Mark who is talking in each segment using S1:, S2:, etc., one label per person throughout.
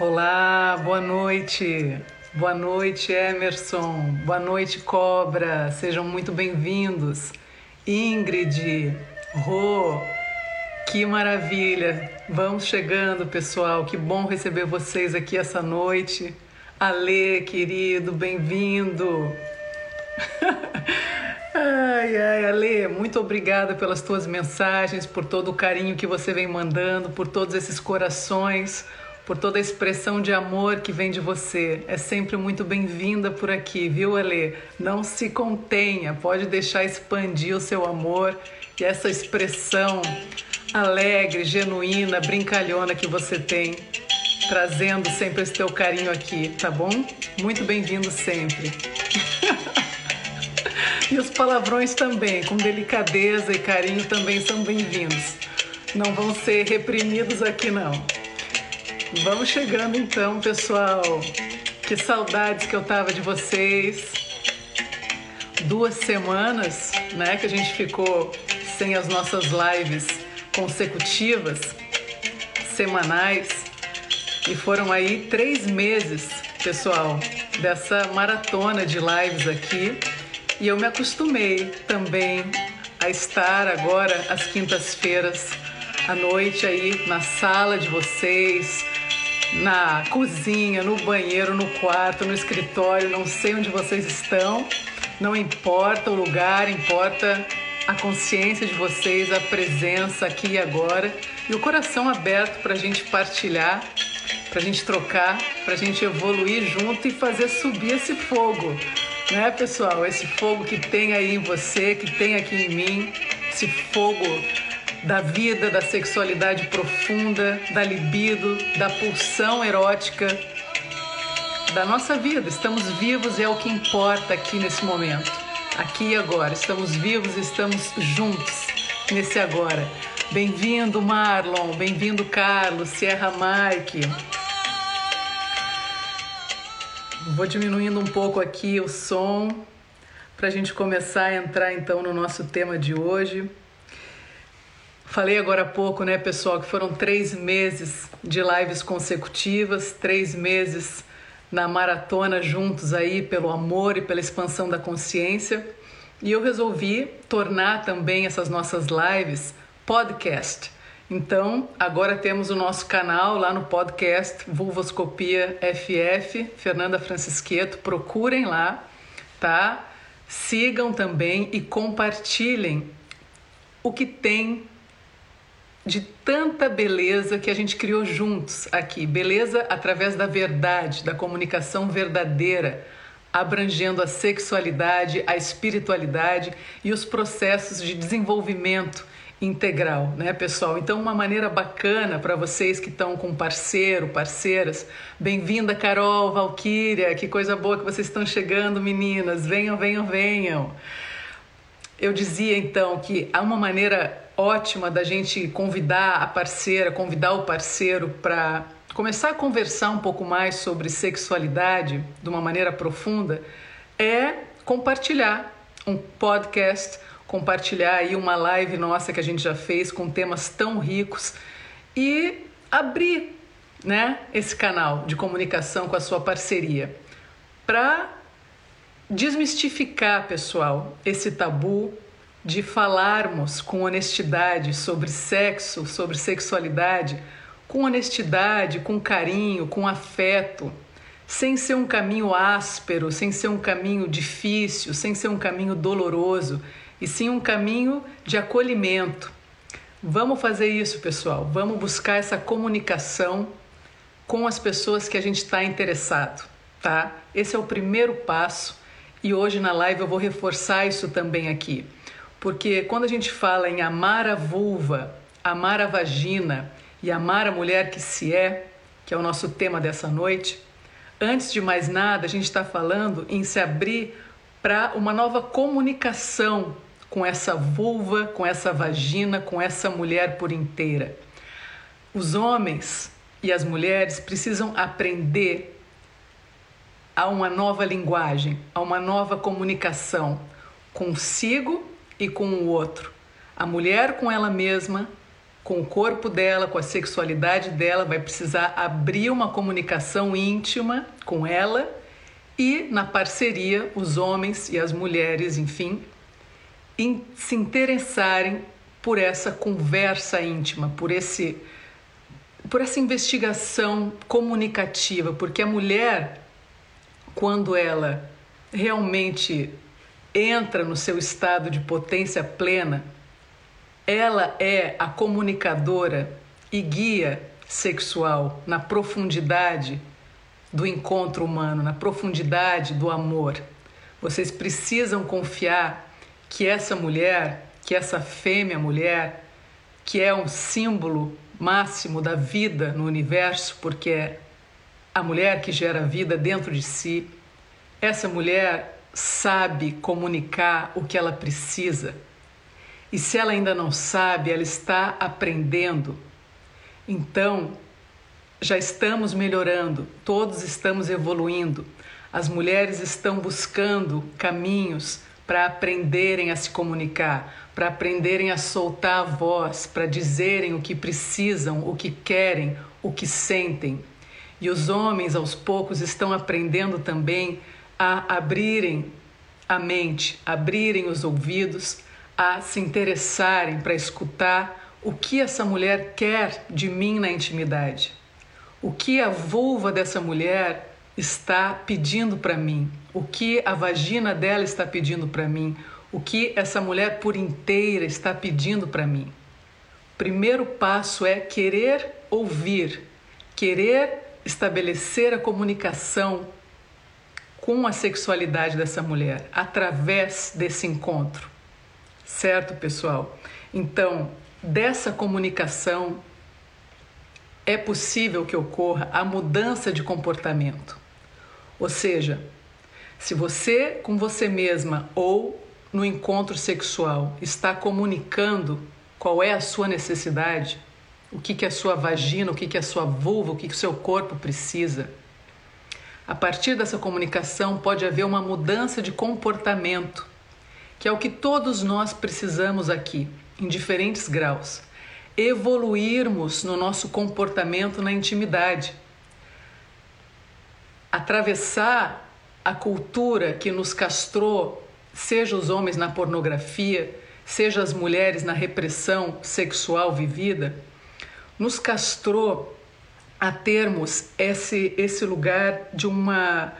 S1: Olá, boa noite. Boa noite, Emerson. Boa noite, Cobra. Sejam muito bem-vindos. Ingrid, Rô, que maravilha. Vamos chegando, pessoal. Que bom receber vocês aqui essa noite. Ale, querido, bem-vindo. Ai, ai, Ale, muito obrigada pelas tuas mensagens, por todo o carinho que você vem mandando, por todos esses corações por toda a expressão de amor que vem de você. É sempre muito bem-vinda por aqui, viu, Alê? Não se contenha, pode deixar expandir o seu amor e essa expressão alegre, genuína, brincalhona que você tem, trazendo sempre esse teu carinho aqui, tá bom? Muito bem-vindo sempre. e os palavrões também, com delicadeza e carinho, também são bem-vindos. Não vão ser reprimidos aqui, não. Vamos chegando então, pessoal. Que saudades que eu tava de vocês. Duas semanas, né, que a gente ficou sem as nossas lives consecutivas, semanais, e foram aí três meses, pessoal, dessa maratona de lives aqui. E eu me acostumei também a estar agora às quintas-feiras à noite aí na sala de vocês, na cozinha, no banheiro, no quarto, no escritório, não sei onde vocês estão, não importa o lugar, importa a consciência de vocês, a presença aqui e agora e o coração aberto para a gente partilhar, para a gente trocar, para a gente evoluir junto e fazer subir esse fogo, né, pessoal? Esse fogo que tem aí em você, que tem aqui em mim, esse fogo da vida, da sexualidade profunda, da libido, da pulsão erótica, da nossa vida. Estamos vivos é o que importa aqui nesse momento, aqui e agora. Estamos vivos, estamos juntos nesse agora. Bem-vindo, Marlon, bem-vindo, Carlos, Sierra Mike. Vou diminuindo um pouco aqui o som para a gente começar a entrar então no nosso tema de hoje. Falei agora há pouco, né, pessoal, que foram três meses de lives consecutivas, três meses na maratona juntos aí pelo amor e pela expansão da consciência. E eu resolvi tornar também essas nossas lives podcast. Então, agora temos o nosso canal lá no podcast Vulvoscopia FF, Fernanda Francisqueto. Procurem lá, tá? Sigam também e compartilhem o que tem de tanta beleza que a gente criou juntos aqui. Beleza através da verdade, da comunicação verdadeira, abrangendo a sexualidade, a espiritualidade e os processos de desenvolvimento integral, né, pessoal? Então, uma maneira bacana para vocês que estão com parceiro, parceiras. Bem-vinda, Carol, Valquíria, que coisa boa que vocês estão chegando, meninas. Venham, venham, venham. Eu dizia então que há uma maneira ótima da gente convidar a parceira, convidar o parceiro para começar a conversar um pouco mais sobre sexualidade de uma maneira profunda é compartilhar um podcast, compartilhar aí uma live nossa que a gente já fez com temas tão ricos e abrir, né, esse canal de comunicação com a sua parceria para desmistificar, pessoal, esse tabu de falarmos com honestidade sobre sexo, sobre sexualidade, com honestidade, com carinho, com afeto, sem ser um caminho áspero, sem ser um caminho difícil, sem ser um caminho doloroso, e sim um caminho de acolhimento. Vamos fazer isso, pessoal. Vamos buscar essa comunicação com as pessoas que a gente está interessado, tá? Esse é o primeiro passo e hoje na live eu vou reforçar isso também aqui. Porque quando a gente fala em amar a vulva, amar a vagina e amar a mulher que se é, que é o nosso tema dessa noite, antes de mais nada, a gente está falando em se abrir para uma nova comunicação com essa vulva, com essa vagina, com essa mulher por inteira. Os homens e as mulheres precisam aprender a uma nova linguagem, a uma nova comunicação consigo e com o outro. A mulher com ela mesma, com o corpo dela, com a sexualidade dela, vai precisar abrir uma comunicação íntima com ela e na parceria os homens e as mulheres, enfim, em se interessarem por essa conversa íntima, por esse por essa investigação comunicativa, porque a mulher quando ela realmente entra no seu estado de potência plena, ela é a comunicadora e guia sexual na profundidade do encontro humano, na profundidade do amor. Vocês precisam confiar que essa mulher, que essa fêmea mulher, que é um símbolo máximo da vida no universo, porque é a mulher que gera vida dentro de si, essa mulher sabe comunicar o que ela precisa. E se ela ainda não sabe, ela está aprendendo. Então, já estamos melhorando, todos estamos evoluindo. As mulheres estão buscando caminhos para aprenderem a se comunicar, para aprenderem a soltar a voz, para dizerem o que precisam, o que querem, o que sentem. E os homens, aos poucos, estão aprendendo também a abrirem a mente, abrirem os ouvidos, a se interessarem para escutar o que essa mulher quer de mim na intimidade. O que a vulva dessa mulher está pedindo para mim, o que a vagina dela está pedindo para mim, o que essa mulher por inteira está pedindo para mim. Primeiro passo é querer ouvir, querer estabelecer a comunicação com a sexualidade dessa mulher através desse encontro. Certo, pessoal? Então, dessa comunicação é possível que ocorra a mudança de comportamento. Ou seja, se você com você mesma ou no encontro sexual está comunicando qual é a sua necessidade, o que, que a sua vagina, o que, que a sua vulva, o que, que o seu corpo precisa. A partir dessa comunicação pode haver uma mudança de comportamento, que é o que todos nós precisamos aqui, em diferentes graus. Evoluirmos no nosso comportamento na intimidade. Atravessar a cultura que nos castrou, seja os homens na pornografia, seja as mulheres na repressão sexual vivida nos castrou a termos esse, esse lugar de uma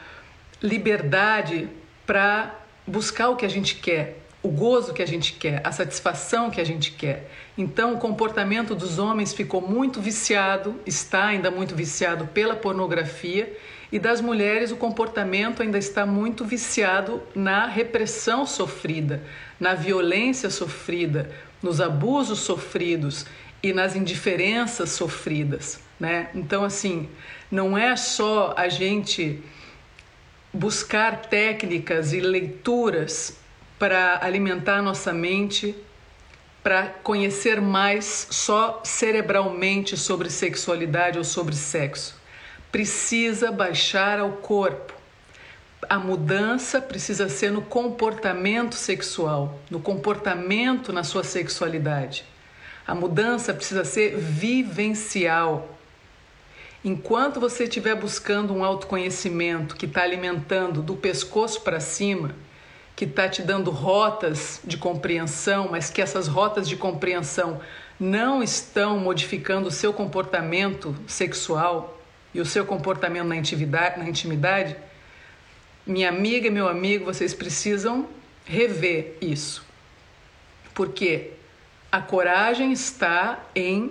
S1: liberdade para buscar o que a gente quer, o gozo que a gente quer, a satisfação que a gente quer. Então, o comportamento dos homens ficou muito viciado, está ainda muito viciado pela pornografia, e das mulheres o comportamento ainda está muito viciado na repressão sofrida, na violência sofrida, nos abusos sofridos e nas indiferenças sofridas, né? Então assim, não é só a gente buscar técnicas e leituras para alimentar nossa mente, para conhecer mais só cerebralmente sobre sexualidade ou sobre sexo. Precisa baixar ao corpo. A mudança precisa ser no comportamento sexual, no comportamento na sua sexualidade. A mudança precisa ser vivencial. Enquanto você estiver buscando um autoconhecimento que está alimentando do pescoço para cima, que está te dando rotas de compreensão, mas que essas rotas de compreensão não estão modificando o seu comportamento sexual e o seu comportamento na intimidade, na intimidade minha amiga e meu amigo, vocês precisam rever isso. Porque a coragem está em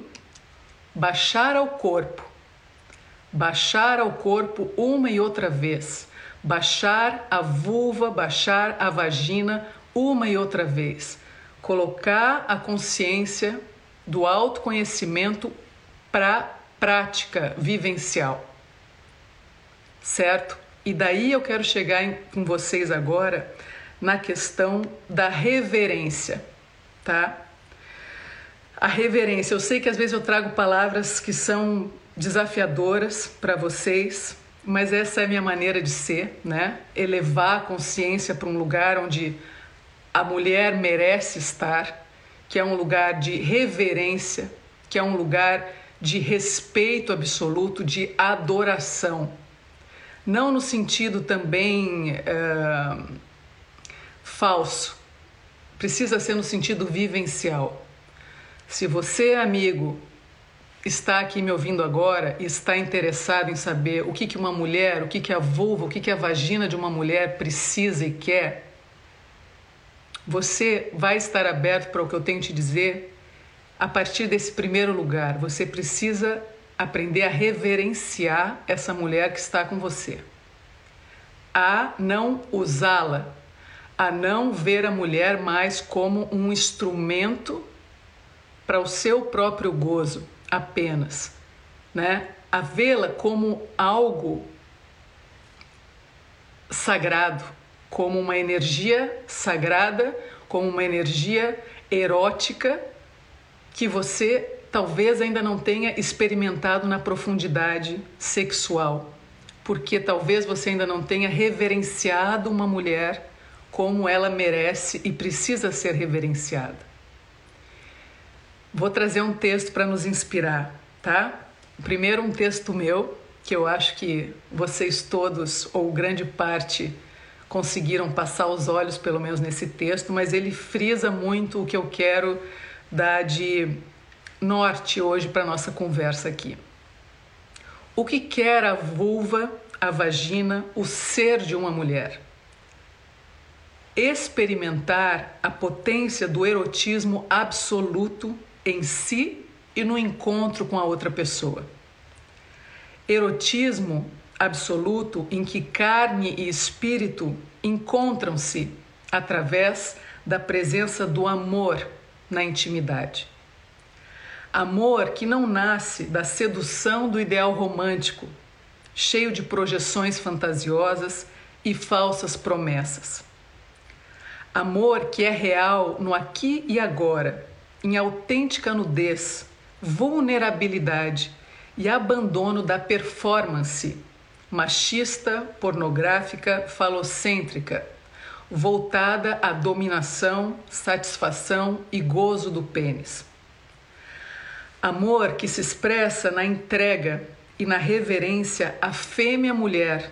S1: baixar ao corpo, baixar ao corpo uma e outra vez, baixar a vulva, baixar a vagina uma e outra vez, colocar a consciência do autoconhecimento para prática vivencial, certo? E daí eu quero chegar em, com vocês agora na questão da reverência, tá? A reverência. Eu sei que às vezes eu trago palavras que são desafiadoras para vocês, mas essa é a minha maneira de ser, né? Elevar a consciência para um lugar onde a mulher merece estar, que é um lugar de reverência, que é um lugar de respeito absoluto, de adoração. Não no sentido também uh, falso, precisa ser no sentido vivencial. Se você, amigo, está aqui me ouvindo agora e está interessado em saber o que, que uma mulher, o que, que a vulva, o que, que a vagina de uma mulher precisa e quer, você vai estar aberto para o que eu tenho te dizer a partir desse primeiro lugar. Você precisa aprender a reverenciar essa mulher que está com você, a não usá-la, a não ver a mulher mais como um instrumento para o seu próprio gozo apenas, né? A vê-la como algo sagrado, como uma energia sagrada, como uma energia erótica que você talvez ainda não tenha experimentado na profundidade sexual, porque talvez você ainda não tenha reverenciado uma mulher como ela merece e precisa ser reverenciada. Vou trazer um texto para nos inspirar, tá? Primeiro, um texto meu, que eu acho que vocês todos, ou grande parte, conseguiram passar os olhos, pelo menos nesse texto, mas ele frisa muito o que eu quero dar de norte hoje para nossa conversa aqui. O que quer a vulva, a vagina, o ser de uma mulher? Experimentar a potência do erotismo absoluto em si e no encontro com a outra pessoa. Erotismo absoluto em que carne e espírito encontram-se através da presença do amor na intimidade. Amor que não nasce da sedução do ideal romântico, cheio de projeções fantasiosas e falsas promessas. Amor que é real no aqui e agora, em autêntica nudez, vulnerabilidade e abandono da performance machista, pornográfica, falocêntrica, voltada à dominação, satisfação e gozo do pênis. Amor que se expressa na entrega e na reverência à fêmea-mulher,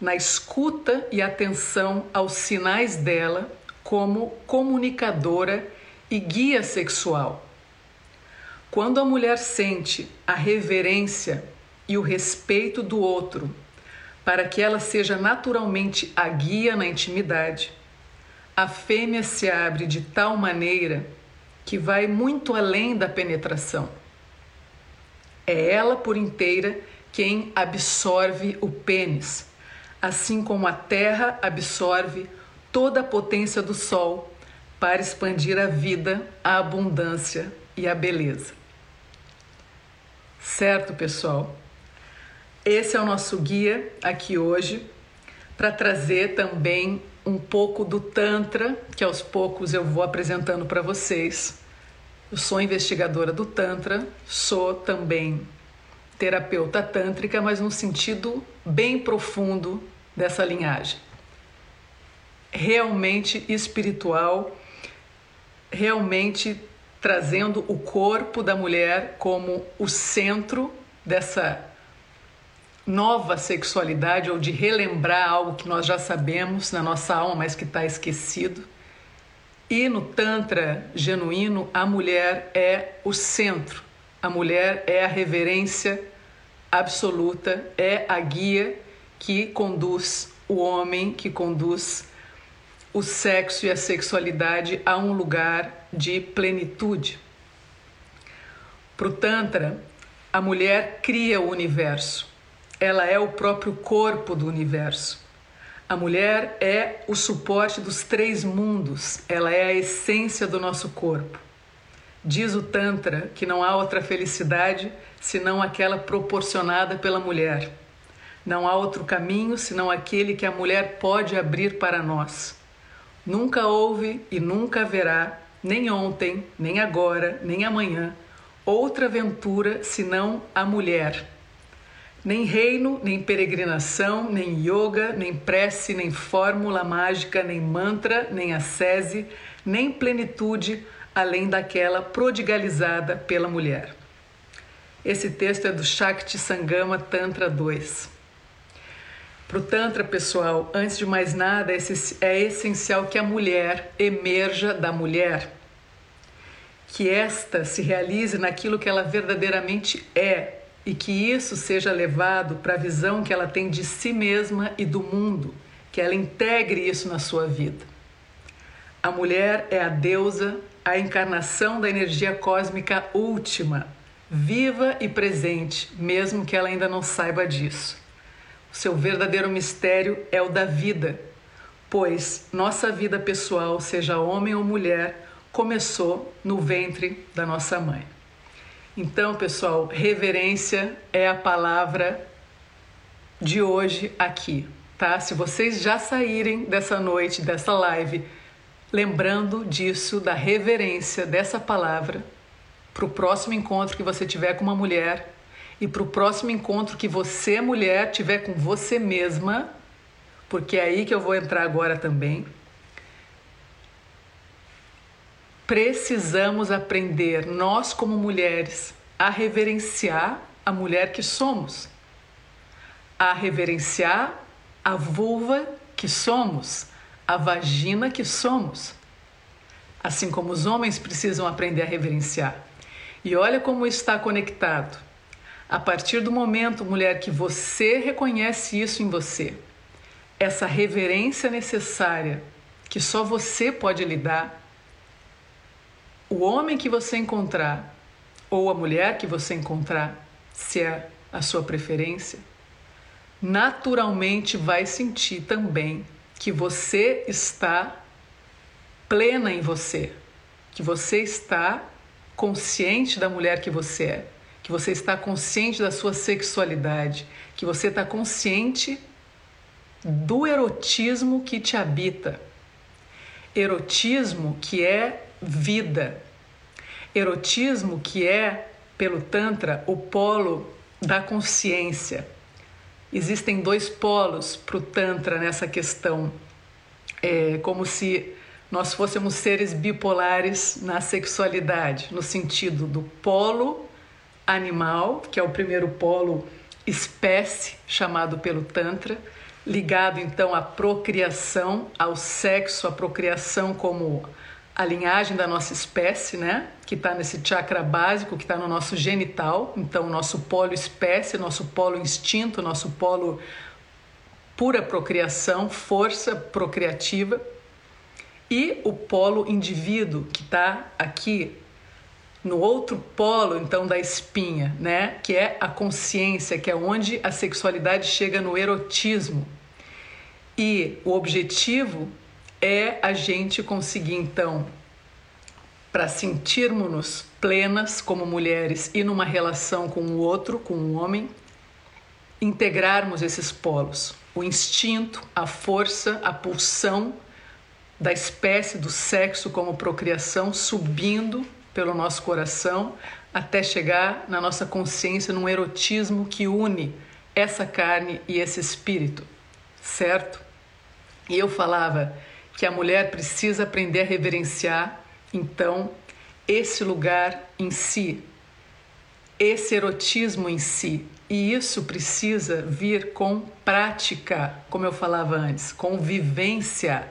S1: na escuta e atenção aos sinais dela como comunicadora e guia sexual. Quando a mulher sente a reverência e o respeito do outro, para que ela seja naturalmente a guia na intimidade, a fêmea se abre de tal maneira que vai muito além da penetração. É ela por inteira quem absorve o pênis, assim como a terra absorve toda a potência do sol para expandir a vida, a abundância e a beleza. Certo, pessoal? Esse é o nosso guia aqui hoje para trazer também um pouco do Tantra, que aos poucos eu vou apresentando para vocês. Eu sou investigadora do Tantra, sou também terapeuta tântrica, mas num sentido bem profundo dessa linhagem. Realmente espiritual, realmente trazendo o corpo da mulher como o centro dessa nova sexualidade ou de relembrar algo que nós já sabemos na nossa alma, mas que está esquecido. E no Tantra genuíno, a mulher é o centro, a mulher é a reverência absoluta, é a guia que conduz o homem, que conduz o sexo e a sexualidade a um lugar de plenitude. Para o Tantra, a mulher cria o universo ela é o próprio corpo do universo. A mulher é o suporte dos três mundos, ela é a essência do nosso corpo. Diz o Tantra que não há outra felicidade senão aquela proporcionada pela mulher. Não há outro caminho senão aquele que a mulher pode abrir para nós. Nunca houve e nunca haverá, nem ontem, nem agora, nem amanhã, outra aventura senão a mulher nem reino, nem peregrinação, nem yoga, nem prece, nem fórmula mágica, nem mantra, nem ascese, nem plenitude além daquela prodigalizada pela mulher. Esse texto é do Shakti Sangama Tantra 2. Para o Tantra, pessoal, antes de mais nada, é essencial que a mulher emerja da mulher, que esta se realize naquilo que ela verdadeiramente é, e que isso seja levado para a visão que ela tem de si mesma e do mundo, que ela integre isso na sua vida. A mulher é a deusa, a encarnação da energia cósmica última, viva e presente, mesmo que ela ainda não saiba disso. Seu verdadeiro mistério é o da vida, pois nossa vida pessoal, seja homem ou mulher, começou no ventre da nossa mãe. Então, pessoal, reverência é a palavra de hoje aqui, tá? Se vocês já saírem dessa noite, dessa live, lembrando disso, da reverência dessa palavra, para o próximo encontro que você tiver com uma mulher e para o próximo encontro que você, mulher, tiver com você mesma, porque é aí que eu vou entrar agora também. Precisamos aprender, nós como mulheres, a reverenciar a mulher que somos, a reverenciar a vulva que somos, a vagina que somos. Assim como os homens precisam aprender a reverenciar. E olha como está conectado. A partir do momento, mulher, que você reconhece isso em você, essa reverência necessária que só você pode lhe dar, o homem que você encontrar ou a mulher que você encontrar, se é a sua preferência, naturalmente vai sentir também que você está plena em você, que você está consciente da mulher que você é, que você está consciente da sua sexualidade, que você está consciente do erotismo que te habita. Erotismo que é vida. Erotismo que é, pelo Tantra, o polo da consciência. Existem dois polos para o Tantra nessa questão. É como se nós fôssemos seres bipolares na sexualidade, no sentido do polo animal, que é o primeiro polo espécie, chamado pelo Tantra, ligado então à procriação, ao sexo, à procriação como a linhagem da nossa espécie, né? Que está nesse chakra básico, que está no nosso genital. Então, nosso polo espécie, nosso polo instinto, nosso polo pura procriação, força procriativa e o polo indivíduo que está aqui no outro polo então da espinha, né, que é a consciência, que é onde a sexualidade chega no erotismo. E o objetivo é a gente conseguir então para sentirmos-nos plenas como mulheres e numa relação com o outro, com o homem, integrarmos esses polos, o instinto, a força, a pulsão da espécie do sexo como procriação subindo pelo nosso coração até chegar na nossa consciência num erotismo que une essa carne e esse espírito, certo? E eu falava que a mulher precisa aprender a reverenciar, então, esse lugar em si, esse erotismo em si. E isso precisa vir com prática, como eu falava antes, com vivência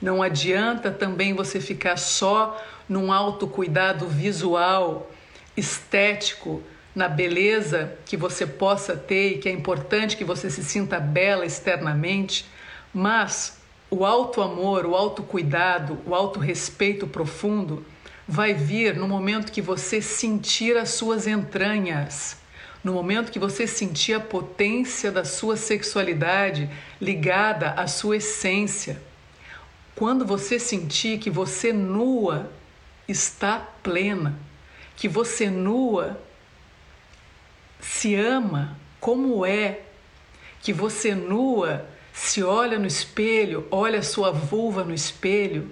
S1: não adianta também você ficar só num autocuidado visual, estético, na beleza que você possa ter e que é importante que você se sinta bela externamente, mas o alto amor, o autocuidado, o auto respeito profundo vai vir no momento que você sentir as suas entranhas, no momento que você sentir a potência da sua sexualidade ligada à sua essência. Quando você sentir que você nua está plena, que você nua se ama como é, que você nua se olha no espelho, olha sua vulva no espelho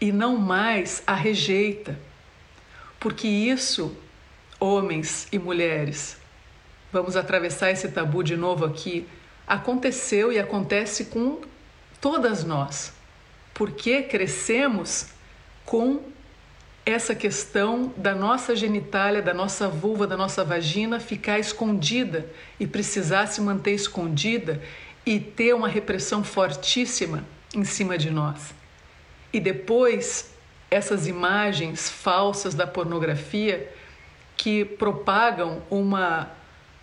S1: e não mais a rejeita. Porque isso, homens e mulheres, vamos atravessar esse tabu de novo aqui, aconteceu e acontece com todas nós porque crescemos com essa questão da nossa genitália, da nossa vulva, da nossa vagina ficar escondida e precisar se manter escondida e ter uma repressão fortíssima em cima de nós. E depois, essas imagens falsas da pornografia que propagam uma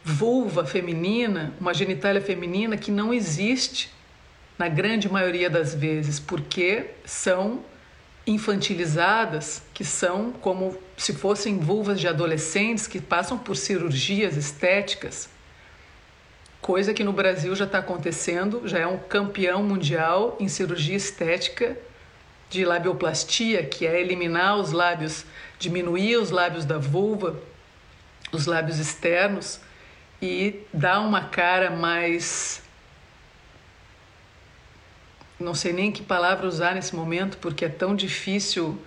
S1: vulva feminina, uma genitália feminina que não existe na grande maioria das vezes, porque são infantilizadas, que são como se fossem vulvas de adolescentes que passam por cirurgias estéticas, coisa que no Brasil já está acontecendo, já é um campeão mundial em cirurgia estética de labioplastia, que é eliminar os lábios, diminuir os lábios da vulva, os lábios externos e dar uma cara mais não sei nem que palavra usar nesse momento, porque é tão difícil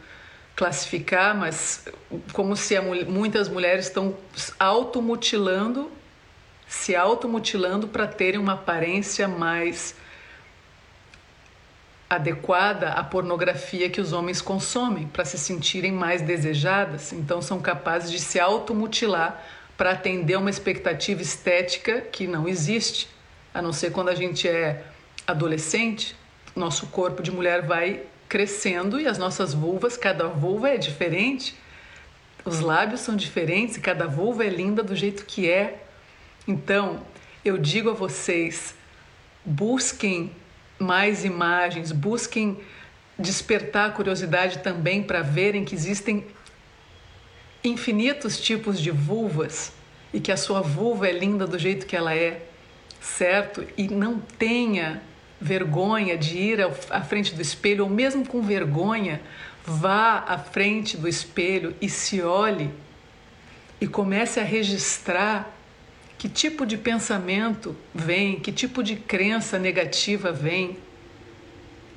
S1: classificar, mas como se a, muitas mulheres estão automutilando, se automutilando para terem uma aparência mais adequada à pornografia que os homens consomem para se sentirem mais desejadas, então são capazes de se automutilar para atender uma expectativa estética que não existe, a não ser quando a gente é adolescente, nosso corpo de mulher vai crescendo e as nossas vulvas, cada vulva é diferente, os lábios são diferentes e cada vulva é linda do jeito que é. Então, eu digo a vocês, busquem mais imagens, busquem despertar a curiosidade também para verem que existem infinitos tipos de vulvas e que a sua vulva é linda do jeito que ela é, certo? E não tenha vergonha de ir à frente do espelho, ou mesmo com vergonha, vá à frente do espelho e se olhe e comece a registrar que tipo de pensamento vem, que tipo de crença negativa vem.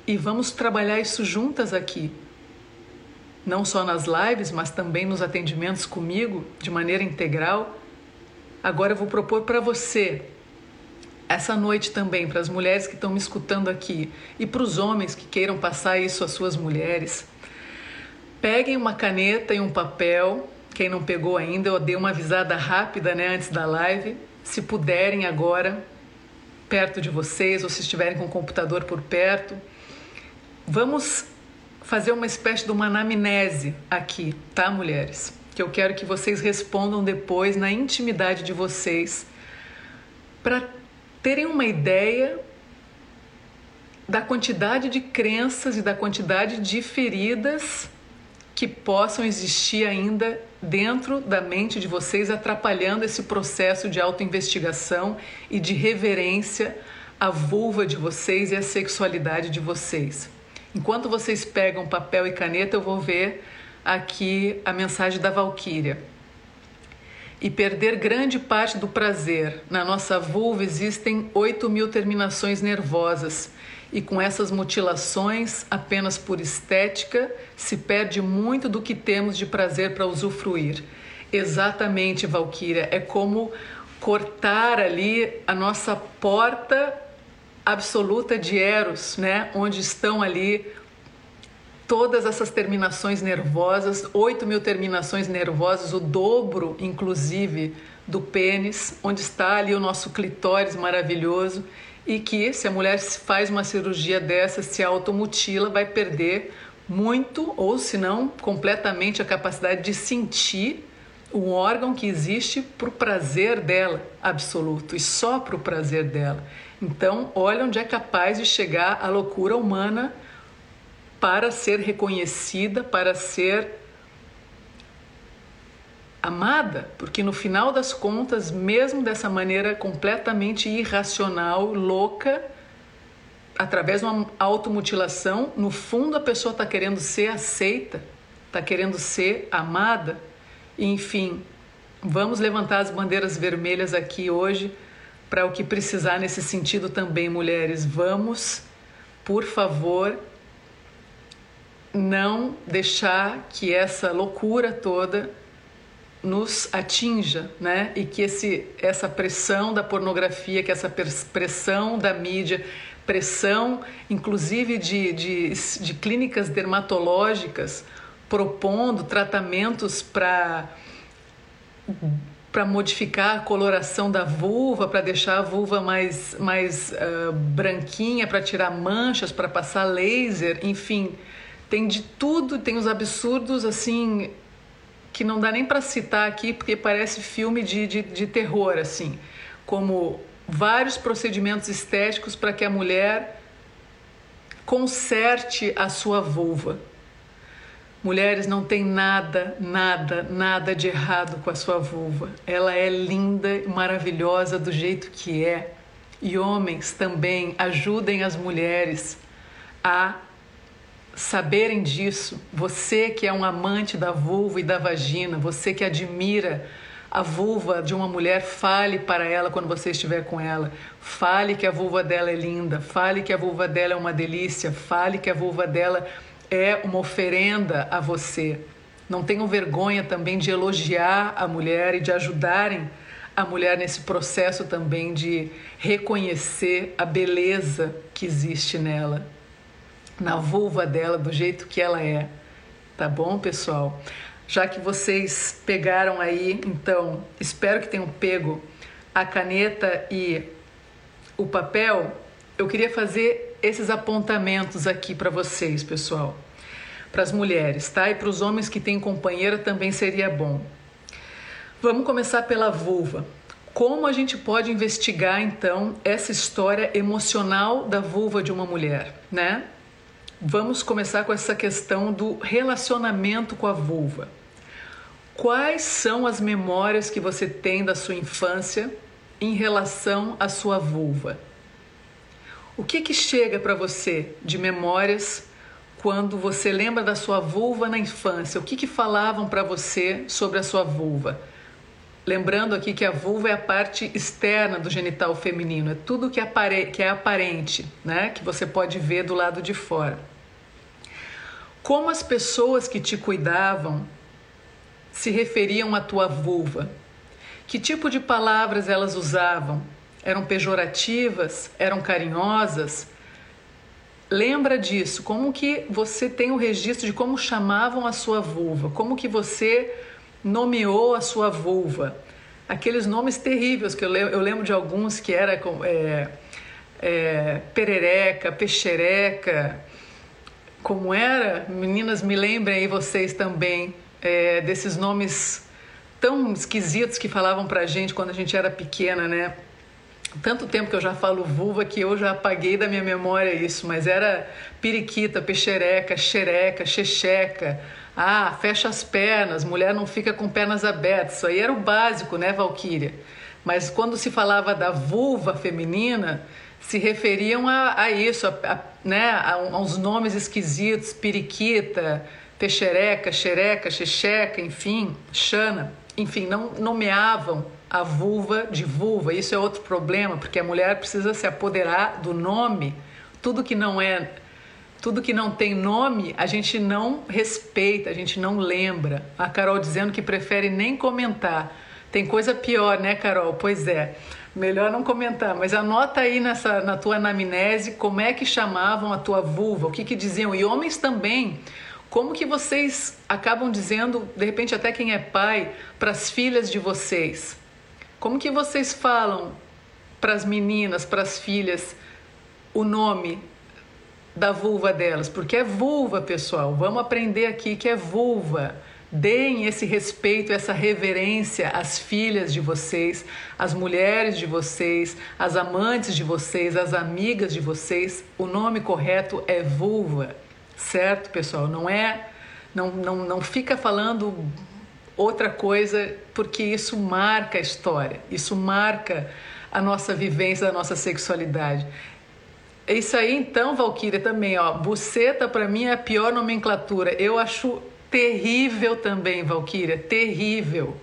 S1: E vamos trabalhar isso juntas aqui. Não só nas lives, mas também nos atendimentos comigo, de maneira integral. Agora eu vou propor para você, essa noite também, para as mulheres que estão me escutando aqui e para os homens que queiram passar isso às suas mulheres. Peguem uma caneta e um papel quem não pegou ainda, eu dei uma avisada rápida né, antes da live. Se puderem agora, perto de vocês, ou se estiverem com o computador por perto, vamos fazer uma espécie de uma anamnese aqui, tá, mulheres? Que eu quero que vocês respondam depois na intimidade de vocês, para terem uma ideia da quantidade de crenças e da quantidade de feridas que possam existir ainda dentro da mente de vocês, atrapalhando esse processo de autoinvestigação e de reverência à vulva de vocês e à sexualidade de vocês. Enquanto vocês pegam papel e caneta, eu vou ver aqui a mensagem da Valquíria. E perder grande parte do prazer. Na nossa vulva existem 8 mil terminações nervosas e com essas mutilações, apenas por estética, se perde muito do que temos de prazer para usufruir. Exatamente, Valquíria, é como cortar ali a nossa porta absoluta de Eros, né? Onde estão ali todas essas terminações nervosas, 8 mil terminações nervosas, o dobro, inclusive, do pênis, onde está ali o nosso clitóris maravilhoso e que se a mulher faz uma cirurgia dessa, se automutila, vai perder muito ou se não completamente a capacidade de sentir um órgão que existe para o prazer dela absoluto e só para o prazer dela. Então, olha onde é capaz de chegar a loucura humana para ser reconhecida, para ser amada, porque no final das contas, mesmo dessa maneira completamente irracional, louca, através de uma automutilação, no fundo a pessoa está querendo ser aceita, está querendo ser amada. Enfim, vamos levantar as bandeiras vermelhas aqui hoje para o que precisar nesse sentido também, mulheres. Vamos, por favor, não deixar que essa loucura toda nos atinja, né? E que esse, essa pressão da pornografia, que essa pressão da mídia, pressão inclusive de, de, de clínicas dermatológicas propondo tratamentos para para modificar a coloração da vulva, para deixar a vulva mais, mais uh, branquinha, para tirar manchas, para passar laser, enfim, tem de tudo, tem os absurdos assim que não dá nem para citar aqui porque parece filme de, de, de terror, assim, como vários procedimentos estéticos para que a mulher conserte a sua vulva. Mulheres, não tem nada, nada, nada de errado com a sua vulva. Ela é linda e maravilhosa do jeito que é. E homens também ajudem as mulheres a saberem disso, você que é um amante da vulva e da vagina, você que admira a vulva de uma mulher, fale para ela quando você estiver com ela. Fale que a vulva dela é linda, fale que a vulva dela é uma delícia, fale que a vulva dela é uma oferenda a você. Não tenham vergonha também de elogiar a mulher e de ajudarem a mulher nesse processo também de reconhecer a beleza que existe nela na vulva dela do jeito que ela é. Tá bom, pessoal? Já que vocês pegaram aí, então, espero que tenham pego a caneta e o papel, eu queria fazer esses apontamentos aqui para vocês, pessoal. Para as mulheres, tá? E para os homens que têm companheira também seria bom. Vamos começar pela vulva. Como a gente pode investigar então essa história emocional da vulva de uma mulher, né? Vamos começar com essa questão do relacionamento com a vulva. Quais são as memórias que você tem da sua infância em relação à sua vulva? O que que chega para você de memórias quando você lembra da sua vulva na infância? O que que falavam para você sobre a sua vulva? Lembrando aqui que a vulva é a parte externa do genital feminino, é tudo que, é aparente, né? que você pode ver do lado de fora. Como as pessoas que te cuidavam se referiam à tua vulva? Que tipo de palavras elas usavam? Eram pejorativas? Eram carinhosas? Lembra disso, como que você tem o registro de como chamavam a sua vulva, como que você nomeou a sua vulva. Aqueles nomes terríveis que eu eu lembro de alguns que era é, é, perereca, peixereca, como era, meninas, me lembrem aí vocês também é, desses nomes tão esquisitos que falavam pra gente quando a gente era pequena, né? Tanto tempo que eu já falo vulva que eu já apaguei da minha memória isso, mas era periquita, peixereca, xereca, xexeca, ah, fecha as pernas, mulher não fica com pernas abertas. Isso aí era o básico, né, Valquíria? Mas quando se falava da vulva feminina, se referiam a, a isso, a, a, né, a, a uns nomes esquisitos, periquita, peixereca, xereca, xexeca, enfim, xana. Enfim, não nomeavam a vulva de vulva. Isso é outro problema, porque a mulher precisa se apoderar do nome. Tudo que não é tudo que não tem nome, a gente não respeita, a gente não lembra. A Carol dizendo que prefere nem comentar. Tem coisa pior, né, Carol? Pois é. Melhor não comentar, mas anota aí nessa, na tua anamnese como é que chamavam a tua vulva, o que que diziam. E homens também. Como que vocês acabam dizendo, de repente até quem é pai, para as filhas de vocês? Como que vocês falam para as meninas, para as filhas, o nome da vulva delas, porque é vulva, pessoal. Vamos aprender aqui que é vulva. Deem esse respeito, essa reverência às filhas de vocês, às mulheres de vocês, às amantes de vocês, às amigas de vocês. O nome correto é vulva, certo, pessoal? Não é. Não, não, não fica falando outra coisa, porque isso marca a história, isso marca a nossa vivência, a nossa sexualidade. Isso aí então, Valquíria, também, ó. Buceta para mim é a pior nomenclatura. Eu acho terrível também, Valquíria, terrível.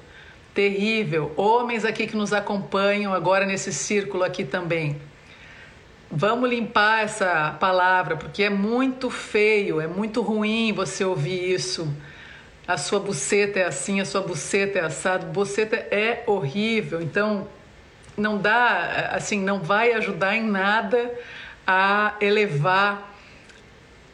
S1: Terrível. Homens aqui que nos acompanham agora nesse círculo aqui também. Vamos limpar essa palavra, porque é muito feio, é muito ruim você ouvir isso. A sua buceta é assim, a sua buceta é assado. Buceta é horrível, então não dá, assim, não vai ajudar em nada a elevar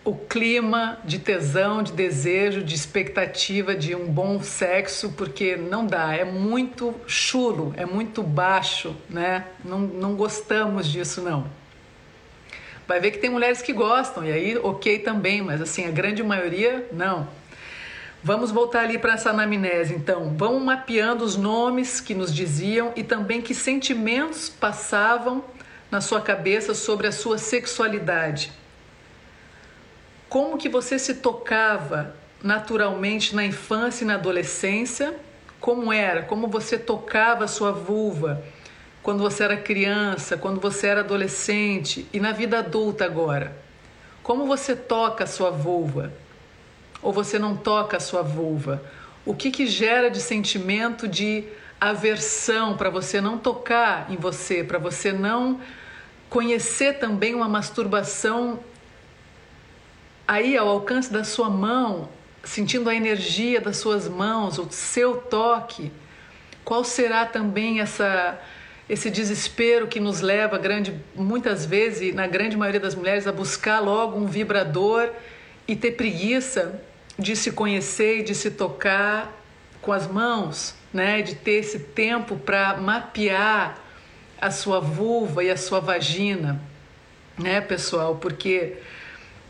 S1: o clima de tesão, de desejo, de expectativa de um bom sexo, porque não dá, é muito chulo, é muito baixo, né? Não, não gostamos disso, não. Vai ver que tem mulheres que gostam, e aí ok também, mas assim, a grande maioria não. Vamos voltar ali para essa anamnese, então. Vamos mapeando os nomes que nos diziam e também que sentimentos passavam na sua cabeça sobre a sua sexualidade. Como que você se tocava naturalmente na infância e na adolescência? Como era? Como você tocava a sua vulva quando você era criança, quando você era adolescente e na vida adulta agora? Como você toca a sua vulva? Ou você não toca a sua vulva? O que que gera de sentimento de aversão para você não tocar em você, para você não conhecer também uma masturbação aí ao alcance da sua mão, sentindo a energia das suas mãos, o seu toque. Qual será também essa esse desespero que nos leva grande, muitas vezes, na grande maioria das mulheres, a buscar logo um vibrador e ter preguiça de se conhecer e de se tocar com as mãos, né? De ter esse tempo para mapear a sua vulva e a sua vagina, né, pessoal? Porque,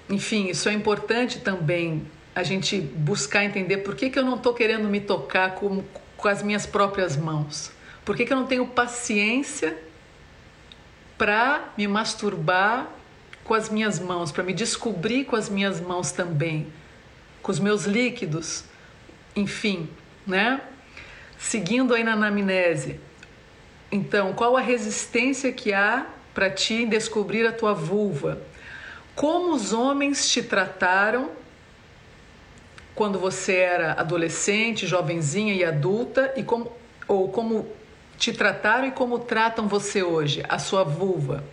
S1: enfim, isso é importante também a gente buscar entender por que, que eu não estou querendo me tocar com, com as minhas próprias mãos. Por que, que eu não tenho paciência para me masturbar com as minhas mãos, para me descobrir com as minhas mãos também, com os meus líquidos, enfim, né? Seguindo aí na anamnese. Então, qual a resistência que há para ti em descobrir a tua vulva? Como os homens te trataram quando você era adolescente, jovenzinha e adulta e como ou como te trataram e como tratam você hoje, a sua vulva.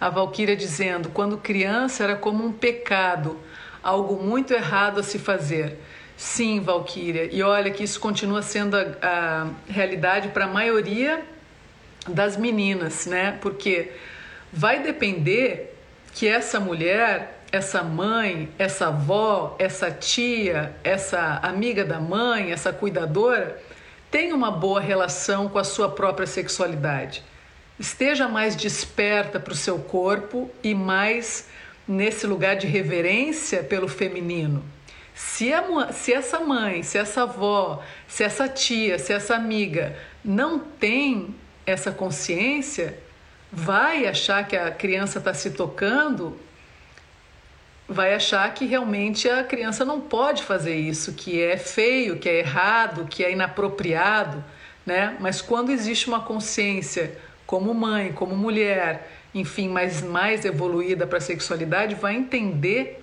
S1: A Valquíria dizendo: quando criança era como um pecado, algo muito errado a se fazer. Sim, Valquíria, e olha que isso continua sendo a, a realidade para a maioria das meninas, né? Porque vai depender que essa mulher, essa mãe, essa avó, essa tia, essa amiga da mãe, essa cuidadora, tenha uma boa relação com a sua própria sexualidade. Esteja mais desperta para o seu corpo e mais nesse lugar de reverência pelo feminino. Se, a, se essa mãe, se essa avó, se essa tia, se essa amiga não tem essa consciência, vai achar que a criança está se tocando, vai achar que realmente a criança não pode fazer isso, que é feio, que é errado, que é inapropriado, né? Mas quando existe uma consciência como mãe, como mulher, enfim, mais mais evoluída para a sexualidade, vai entender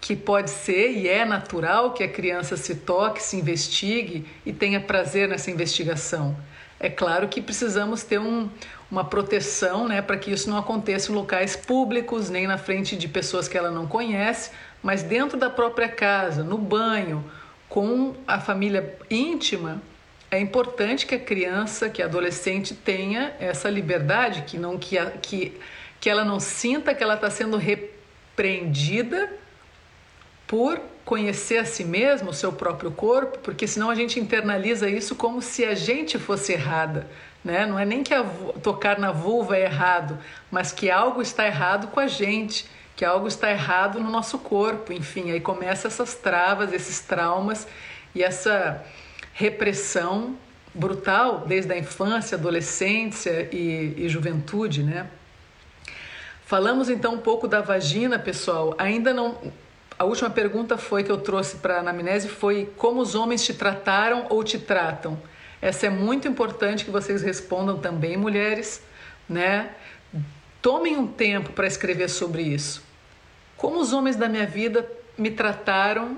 S1: que pode ser e é natural que a criança se toque, se investigue e tenha prazer nessa investigação. É claro que precisamos ter um, uma proteção né, para que isso não aconteça em locais públicos, nem na frente de pessoas que ela não conhece, mas dentro da própria casa, no banho, com a família íntima, é importante que a criança, que a adolescente tenha essa liberdade, que, não, que, a, que, que ela não sinta que ela está sendo repreendida por conhecer a si mesmo, o seu próprio corpo, porque senão a gente internaliza isso como se a gente fosse errada. Né? Não é nem que tocar na vulva é errado, mas que algo está errado com a gente, que algo está errado no nosso corpo. Enfim, aí começa essas travas, esses traumas e essa repressão brutal desde a infância, adolescência e, e juventude, né? Falamos então um pouco da vagina, pessoal. Ainda não a última pergunta foi que eu trouxe para a anamnese foi como os homens te trataram ou te tratam. Essa é muito importante que vocês respondam também, mulheres, né? Tomem um tempo para escrever sobre isso. Como os homens da minha vida me trataram,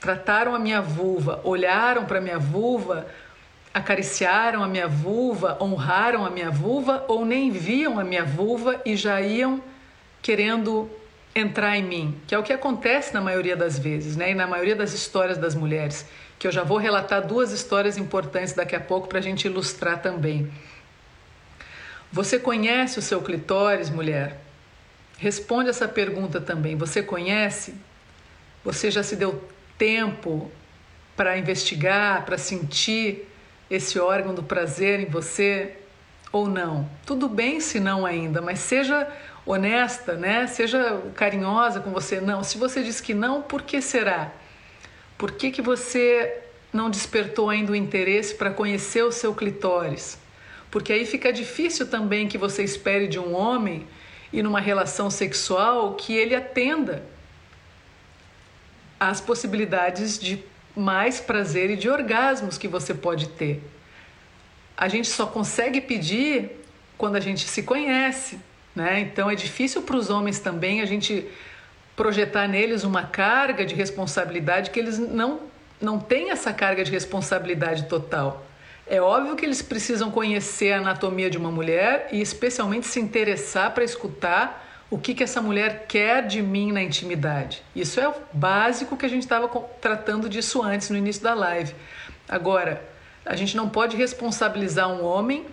S1: trataram a minha vulva, olharam para a minha vulva, acariciaram a minha vulva, honraram a minha vulva ou nem viam a minha vulva e já iam querendo entrar em mim, que é o que acontece na maioria das vezes, né? E na maioria das histórias das mulheres, que eu já vou relatar duas histórias importantes daqui a pouco para a gente ilustrar também. Você conhece o seu clitóris, mulher? Responde essa pergunta também. Você conhece? Você já se deu tempo para investigar, para sentir esse órgão do prazer em você ou não? Tudo bem se não ainda, mas seja honesta, né? Seja carinhosa com você. Não, se você diz que não, por que será? Por que, que você não despertou ainda o interesse para conhecer o seu clitóris? Porque aí fica difícil também que você espere de um homem e numa relação sexual que ele atenda às possibilidades de mais prazer e de orgasmos que você pode ter. A gente só consegue pedir quando a gente se conhece, né? Então é difícil para os homens também a gente projetar neles uma carga de responsabilidade que eles não, não têm essa carga de responsabilidade total. É óbvio que eles precisam conhecer a anatomia de uma mulher e especialmente se interessar para escutar o que, que essa mulher quer de mim na intimidade. Isso é o básico que a gente estava tratando disso antes, no início da live. Agora, a gente não pode responsabilizar um homem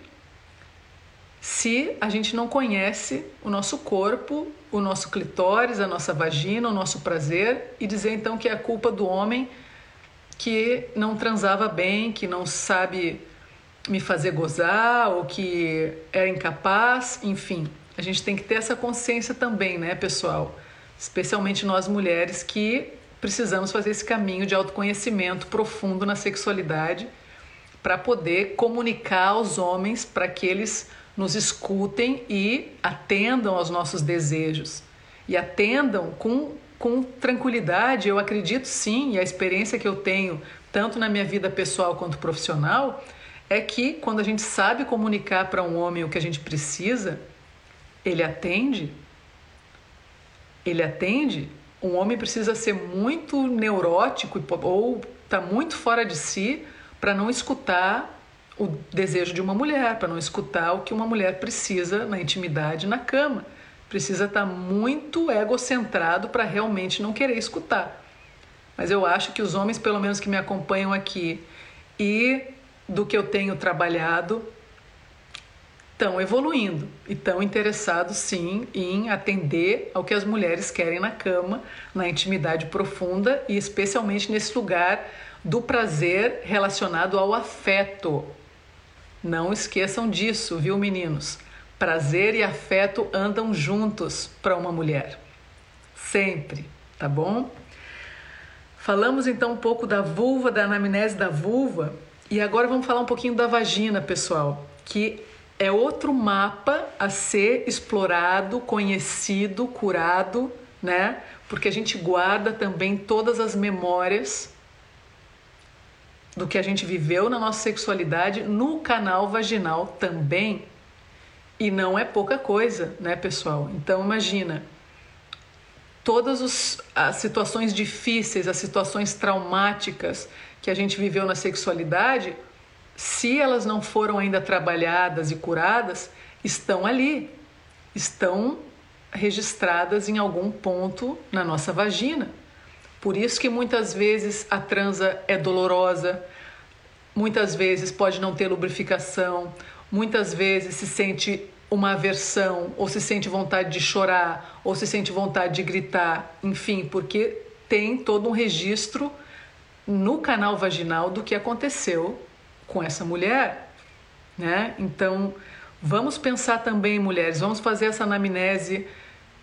S1: se a gente não conhece o nosso corpo, o nosso clitóris, a nossa vagina, o nosso prazer e dizer então que é a culpa do homem que não transava bem, que não sabe me fazer gozar ou que é incapaz, enfim. A gente tem que ter essa consciência também, né, pessoal? Especialmente nós mulheres que precisamos fazer esse caminho de autoconhecimento profundo na sexualidade para poder comunicar aos homens para que eles nos escutem e atendam aos nossos desejos e atendam com, com tranquilidade. Eu acredito sim, e a experiência que eu tenho, tanto na minha vida pessoal quanto profissional, é que quando a gente sabe comunicar para um homem o que a gente precisa, ele atende. Ele atende. Um homem precisa ser muito neurótico ou tá muito fora de si para não escutar o desejo de uma mulher, para não escutar o que uma mulher precisa na intimidade, na cama. Precisa estar tá muito egocentrado para realmente não querer escutar. Mas eu acho que os homens, pelo menos que me acompanham aqui e do que eu tenho trabalhado, estão evoluindo e estão interessados sim em atender ao que as mulheres querem na cama, na intimidade profunda e especialmente nesse lugar do prazer relacionado ao afeto, não esqueçam disso, viu, meninos? Prazer e afeto andam juntos para uma mulher. Sempre, tá bom? Falamos então um pouco da vulva, da anamnese da vulva, e agora vamos falar um pouquinho da vagina, pessoal, que é outro mapa a ser explorado, conhecido, curado, né? Porque a gente guarda também todas as memórias do que a gente viveu na nossa sexualidade no canal vaginal também. E não é pouca coisa, né, pessoal? Então imagina todas os, as situações difíceis, as situações traumáticas que a gente viveu na sexualidade, se elas não foram ainda trabalhadas e curadas, estão ali, estão registradas em algum ponto na nossa vagina. Por isso que muitas vezes a transa é dolorosa, muitas vezes pode não ter lubrificação, muitas vezes se sente uma aversão, ou se sente vontade de chorar, ou se sente vontade de gritar, enfim, porque tem todo um registro no canal vaginal do que aconteceu com essa mulher, né? Então, vamos pensar também, mulheres, vamos fazer essa anamnese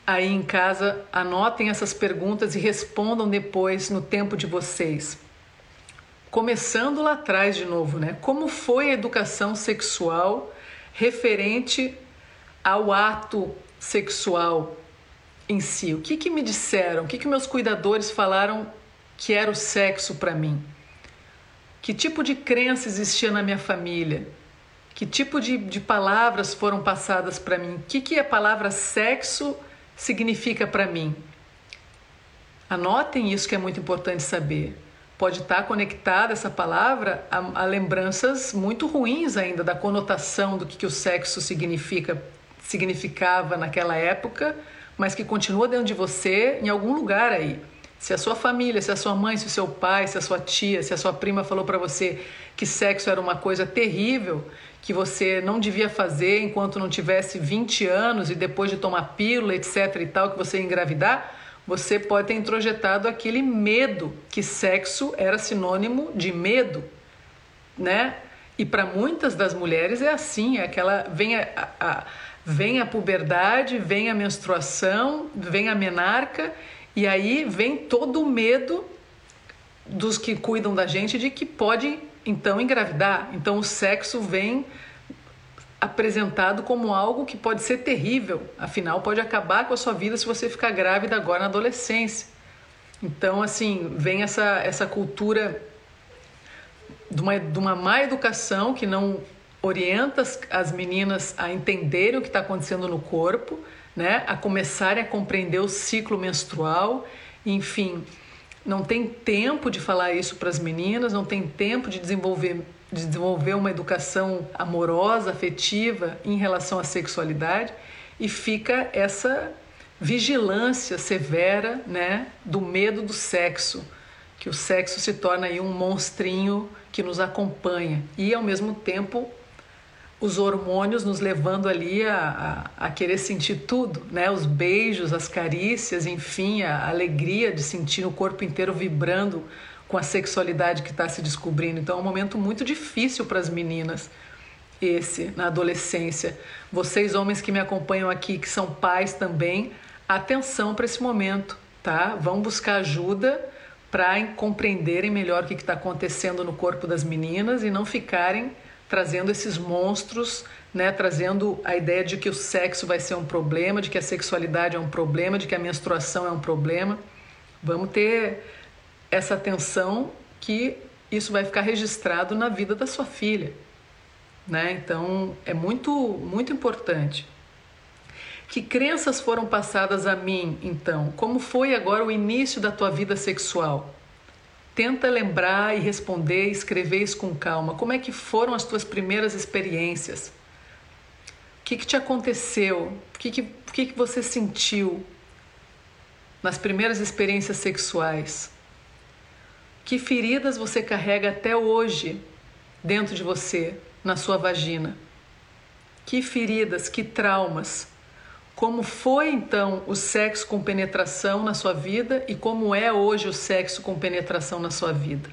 S1: aí em casa, anotem essas perguntas e respondam depois no tempo de vocês. Começando lá atrás de novo, né? Como foi a educação sexual referente ao ato sexual em si? O que, que me disseram? O que, que meus cuidadores falaram que era o sexo para mim? Que tipo de crença existia na minha família? Que tipo de, de palavras foram passadas para mim? O que, que a palavra sexo significa para mim? Anotem isso que é muito importante saber. Pode estar conectada essa palavra a, a lembranças muito ruins ainda da conotação do que, que o sexo significa, significava naquela época, mas que continua dentro de você em algum lugar aí. Se a sua família, se a sua mãe, se o seu pai, se a sua tia, se a sua prima falou para você que sexo era uma coisa terrível, que você não devia fazer enquanto não tivesse 20 anos e depois de tomar pílula, etc e tal, que você engravidar, você pode ter introjetado aquele medo que sexo era sinônimo de medo, né? E para muitas das mulheres é assim, é aquela vem a, a, vem a puberdade, vem a menstruação, vem a menarca e aí vem todo o medo dos que cuidam da gente de que pode então engravidar. Então o sexo vem apresentado como algo que pode ser terrível, afinal pode acabar com a sua vida se você ficar grávida agora na adolescência. Então, assim, vem essa, essa cultura de uma, de uma má educação que não orienta as, as meninas a entenderem o que está acontecendo no corpo, né? a começarem a compreender o ciclo menstrual, enfim, não tem tempo de falar isso para as meninas, não tem tempo de desenvolver, de desenvolver uma educação amorosa, afetiva em relação à sexualidade. E fica essa vigilância severa, né, do medo do sexo, que o sexo se torna aí um monstrinho que nos acompanha. E ao mesmo tempo os hormônios nos levando ali a, a, a, querer sentir tudo, né? Os beijos, as carícias, enfim, a alegria de sentir o corpo inteiro vibrando com a sexualidade que está se descobrindo. Então é um momento muito difícil para as meninas, esse, na adolescência. Vocês, homens que me acompanham aqui, que são pais também, atenção para esse momento, tá? Vão buscar ajuda para compreenderem melhor o que está acontecendo no corpo das meninas e não ficarem trazendo esses monstros, né, trazendo a ideia de que o sexo vai ser um problema, de que a sexualidade é um problema, de que a menstruação é um problema. Vamos ter essa atenção que isso vai ficar registrado na vida da sua filha, né? Então é muito muito importante. Que crenças foram passadas a mim, então? Como foi agora o início da tua vida sexual? Tenta lembrar e responder, escrever isso com calma. Como é que foram as tuas primeiras experiências? O que, que te aconteceu? O que, que, o que, que você sentiu nas primeiras experiências sexuais? Que feridas você carrega até hoje dentro de você, na sua vagina? Que feridas, que traumas? Como foi então o sexo com penetração na sua vida e como é hoje o sexo com penetração na sua vida?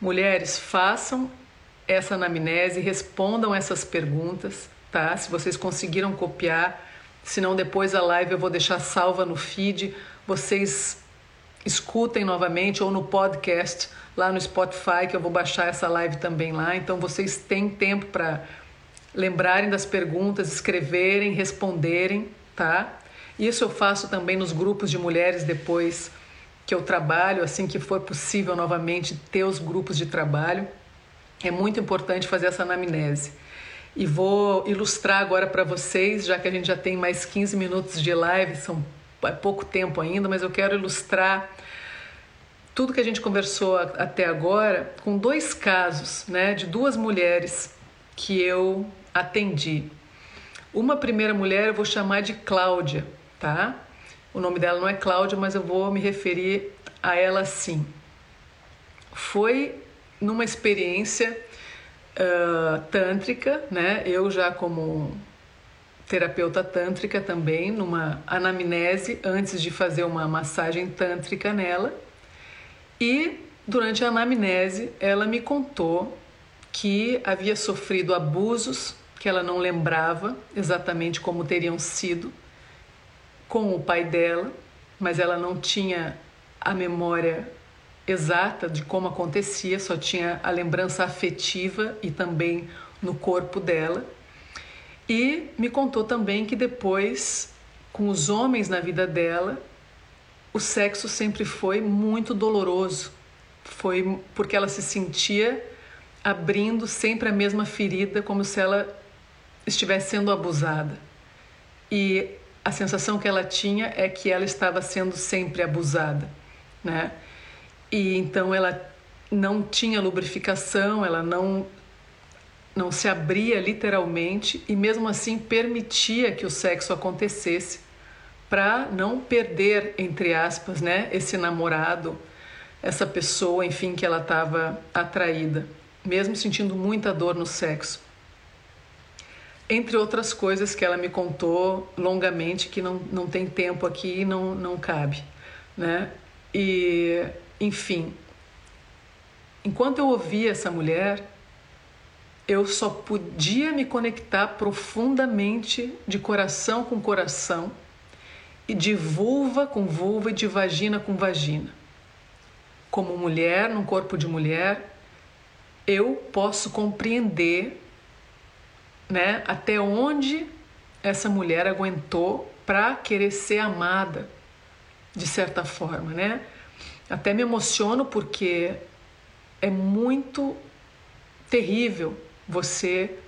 S1: Mulheres, façam essa anamnese, respondam essas perguntas, tá? Se vocês conseguiram copiar, se não depois a live eu vou deixar salva no feed, vocês escutem novamente ou no podcast lá no Spotify que eu vou baixar essa live também lá. Então vocês têm tempo para lembrarem das perguntas, escreverem, responderem, tá? Isso eu faço também nos grupos de mulheres depois que eu trabalho, assim que for possível novamente ter os grupos de trabalho. É muito importante fazer essa anamnese. E vou ilustrar agora para vocês, já que a gente já tem mais 15 minutos de live, são é pouco tempo ainda, mas eu quero ilustrar tudo que a gente conversou até agora com dois casos, né, de duas mulheres que eu atendi. Uma primeira mulher eu vou chamar de Cláudia, tá? O nome dela não é Cláudia, mas eu vou me referir a ela assim. Foi numa experiência uh, tântrica, né? Eu já como terapeuta tântrica também, numa anamnese antes de fazer uma massagem tântrica nela. E durante a anamnese, ela me contou que havia sofrido abusos que ela não lembrava exatamente como teriam sido com o pai dela, mas ela não tinha a memória exata de como acontecia, só tinha a lembrança afetiva e também no corpo dela. E me contou também que depois, com os homens na vida dela, o sexo sempre foi muito doloroso. Foi porque ela se sentia abrindo sempre a mesma ferida, como se ela estivesse sendo abusada. E a sensação que ela tinha é que ela estava sendo sempre abusada, né? E então ela não tinha lubrificação, ela não não se abria literalmente e mesmo assim permitia que o sexo acontecesse para não perder entre aspas, né, esse namorado, essa pessoa, enfim, que ela estava atraída, mesmo sentindo muita dor no sexo entre outras coisas que ela me contou longamente que não, não tem tempo aqui e não, não cabe, né? E, enfim, enquanto eu ouvia essa mulher, eu só podia me conectar profundamente de coração com coração e de vulva com vulva e de vagina com vagina. Como mulher, num corpo de mulher, eu posso compreender né? Até onde essa mulher aguentou para querer ser amada de certa forma, né? Até me emociono porque é muito terrível você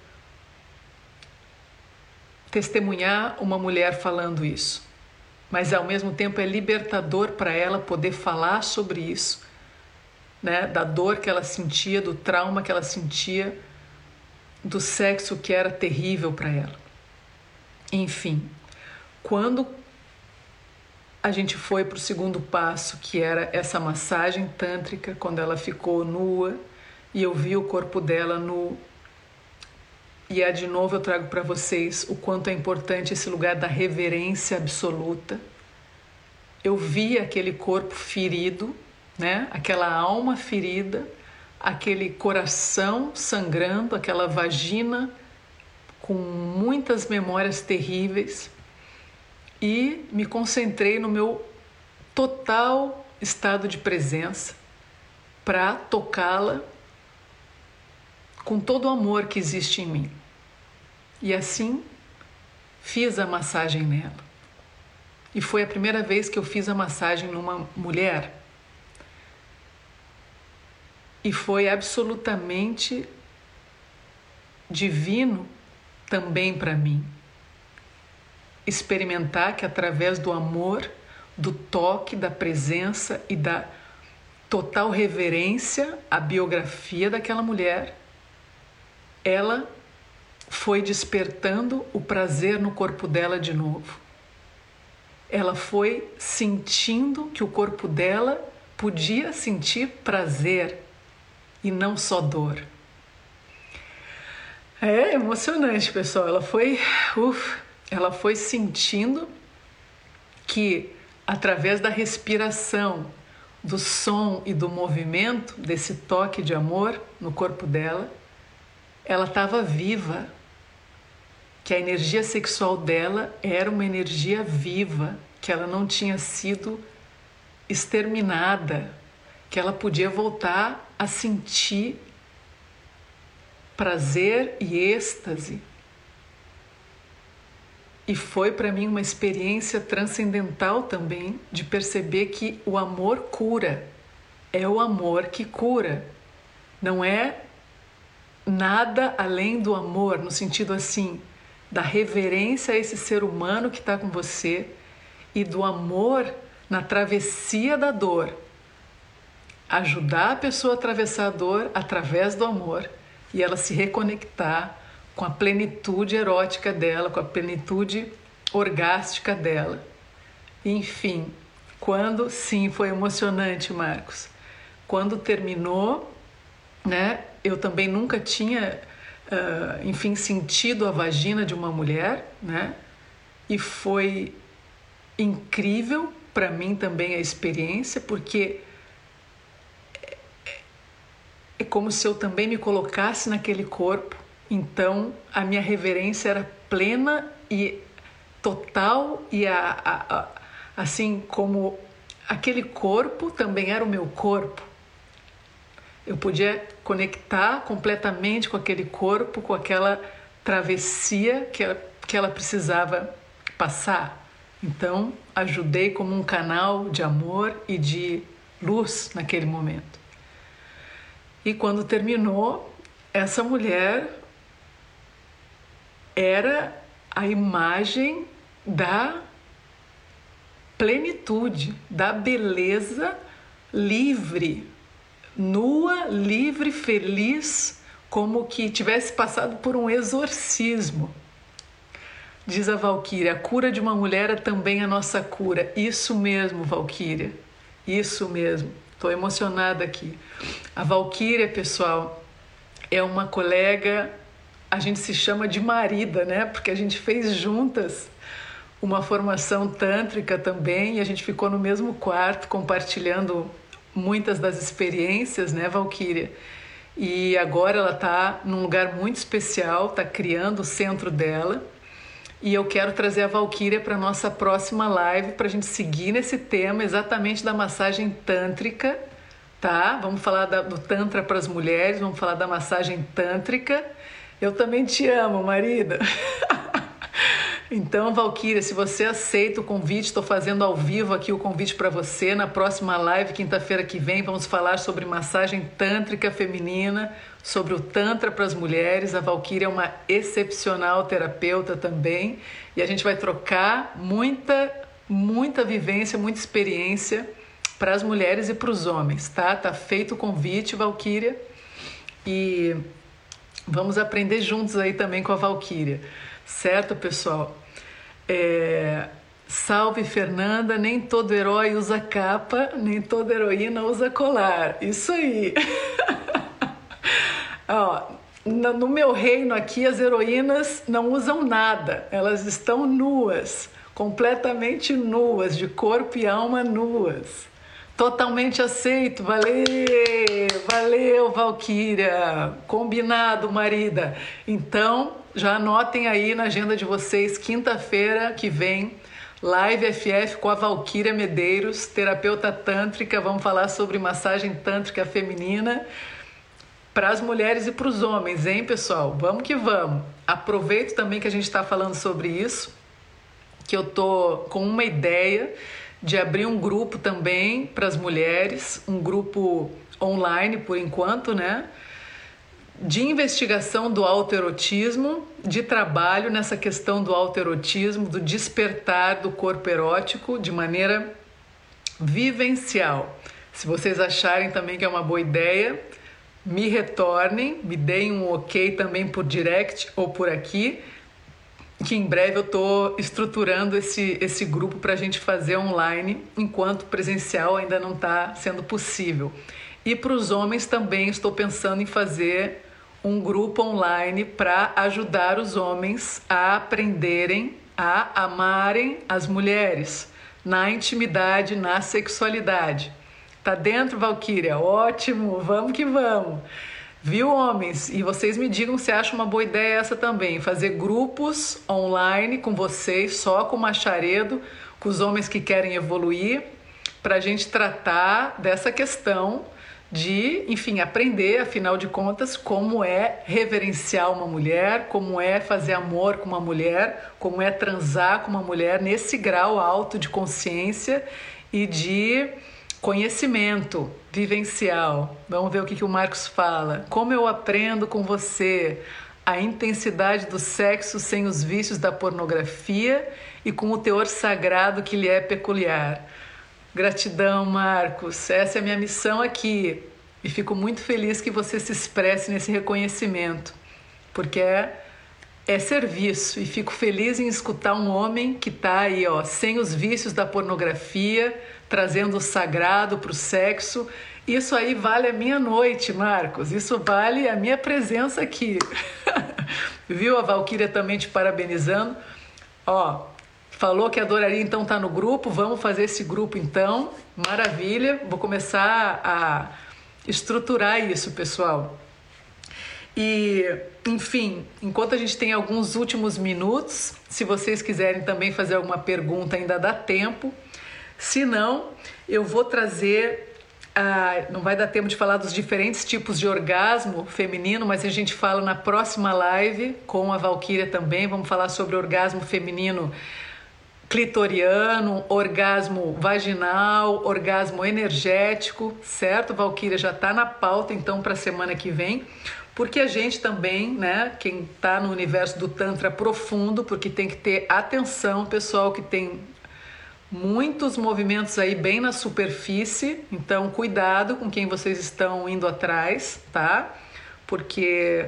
S1: testemunhar uma mulher falando isso. Mas ao mesmo tempo é libertador para ela poder falar sobre isso, né? Da dor que ela sentia, do trauma que ela sentia do sexo que era terrível para ela. Enfim, quando a gente foi para o segundo passo, que era essa massagem tântrica, quando ela ficou nua e eu vi o corpo dela nu, e é de novo eu trago para vocês o quanto é importante esse lugar da reverência absoluta. Eu vi aquele corpo ferido, né? Aquela alma ferida, aquele coração sangrando, aquela vagina com muitas memórias terríveis e me concentrei no meu total estado de presença para tocá-la com todo o amor que existe em mim. E assim fiz a massagem nela. E foi a primeira vez que eu fiz a massagem numa mulher. E foi absolutamente divino também para mim. Experimentar que através do amor, do toque, da presença e da total reverência à biografia daquela mulher, ela foi despertando o prazer no corpo dela de novo. Ela foi sentindo que o corpo dela podia sentir prazer e não só dor. É emocionante, pessoal. Ela foi, uf, ela foi sentindo que através da respiração, do som e do movimento desse toque de amor no corpo dela, ela estava viva, que a energia sexual dela era uma energia viva, que ela não tinha sido exterminada, que ela podia voltar a sentir prazer e êxtase. E foi para mim uma experiência transcendental também de perceber que o amor cura. É o amor que cura. Não é nada além do amor, no sentido assim, da reverência a esse ser humano que está com você e do amor na travessia da dor. Ajudar a pessoa a atravessar a dor através do amor e ela se reconectar com a plenitude erótica dela, com a plenitude orgástica dela. Enfim, quando sim, foi emocionante, Marcos. Quando terminou, né? Eu também nunca tinha, uh, enfim, sentido a vagina de uma mulher, né? E foi incrível para mim também a experiência, porque é como se eu também me colocasse naquele corpo. Então a minha reverência era plena e total e a, a, a, assim como aquele corpo também era o meu corpo. Eu podia conectar completamente com aquele corpo, com aquela travessia que ela, que ela precisava passar. Então, ajudei como um canal de amor e de luz naquele momento. E quando terminou, essa mulher era a imagem da plenitude, da beleza livre, nua, livre, feliz, como que tivesse passado por um exorcismo. Diz a Valquíria: a cura de uma mulher é também a nossa cura. Isso mesmo, Valquíria. Isso mesmo. Estou emocionada aqui. A Valquíria, pessoal, é uma colega, a gente se chama de marida, né? Porque a gente fez juntas uma formação tântrica também e a gente ficou no mesmo quarto compartilhando muitas das experiências, né, Valquíria? E agora ela está num lugar muito especial, está criando o centro dela. E eu quero trazer a Valquíria para nossa próxima live para a gente seguir nesse tema exatamente da massagem tântrica, tá? Vamos falar da, do tantra para as mulheres, vamos falar da massagem tântrica. Eu também te amo, marida. Então, Valquíria, se você aceita o convite, estou fazendo ao vivo aqui o convite para você. Na próxima live, quinta-feira que vem, vamos falar sobre massagem tântrica feminina, sobre o Tantra para as mulheres. A Valquíria é uma excepcional terapeuta também. E a gente vai trocar muita, muita vivência, muita experiência para as mulheres e para os homens, tá? Tá feito o convite, Valquíria. E vamos aprender juntos aí também com a Valquíria. Certo, pessoal? É... Salve Fernanda, nem todo herói usa capa, nem toda heroína usa colar. Isso aí. Ó, no meu reino aqui as heroínas não usam nada, elas estão nuas, completamente nuas, de corpo e alma nuas. Totalmente aceito, valeu, valeu, Valquíria, combinado, marida. Então, já anotem aí na agenda de vocês, quinta-feira que vem, Live FF com a Valquíria Medeiros, terapeuta tântrica. Vamos falar sobre massagem tântrica feminina para as mulheres e para os homens, hein, pessoal? Vamos que vamos. Aproveito também que a gente está falando sobre isso, que eu tô com uma ideia de abrir um grupo também para as mulheres, um grupo online por enquanto, né? De investigação do autoerotismo, de trabalho nessa questão do autoerotismo, do despertar do corpo erótico de maneira vivencial. Se vocês acharem também que é uma boa ideia, me retornem, me deem um ok também por direct ou por aqui, que em breve eu estou estruturando esse, esse grupo para a gente fazer online, enquanto presencial ainda não está sendo possível. E para os homens também estou pensando em fazer um grupo online para ajudar os homens a aprenderem a amarem as mulheres na intimidade, na sexualidade. Tá dentro, Valkyria? Ótimo, vamos que vamos. Viu, homens? E vocês me digam se acham uma boa ideia essa também. Fazer grupos online com vocês, só com macharedo, com os homens que querem evoluir, para a gente tratar dessa questão de, enfim, aprender, afinal de contas, como é reverenciar uma mulher, como é fazer amor com uma mulher, como é transar com uma mulher nesse grau alto de consciência e de Conhecimento vivencial. Vamos ver o que, que o Marcos fala. Como eu aprendo com você a intensidade do sexo sem os vícios da pornografia e com o teor sagrado que lhe é peculiar. Gratidão, Marcos. Essa é a minha missão aqui. E fico muito feliz que você se expresse nesse reconhecimento, porque é, é serviço. E fico feliz em escutar um homem que está aí, ó, sem os vícios da pornografia trazendo o sagrado para o sexo. Isso aí vale a minha noite, Marcos. Isso vale a minha presença aqui. Viu a Valquíria também te parabenizando? Ó, falou que adoraria então estar tá no grupo. Vamos fazer esse grupo então. Maravilha. Vou começar a estruturar isso, pessoal. E, enfim, enquanto a gente tem alguns últimos minutos, se vocês quiserem também fazer alguma pergunta, ainda dá tempo. Se não, eu vou trazer. Ah, não vai dar tempo de falar dos diferentes tipos de orgasmo feminino, mas a gente fala na próxima live com a Valquíria também. Vamos falar sobre orgasmo feminino clitoriano, orgasmo vaginal, orgasmo energético, certo? Valquíria já está na pauta então para a semana que vem, porque a gente também, né, quem está no universo do Tantra profundo, porque tem que ter atenção, pessoal que tem muitos movimentos aí bem na superfície, então cuidado com quem vocês estão indo atrás, tá? Porque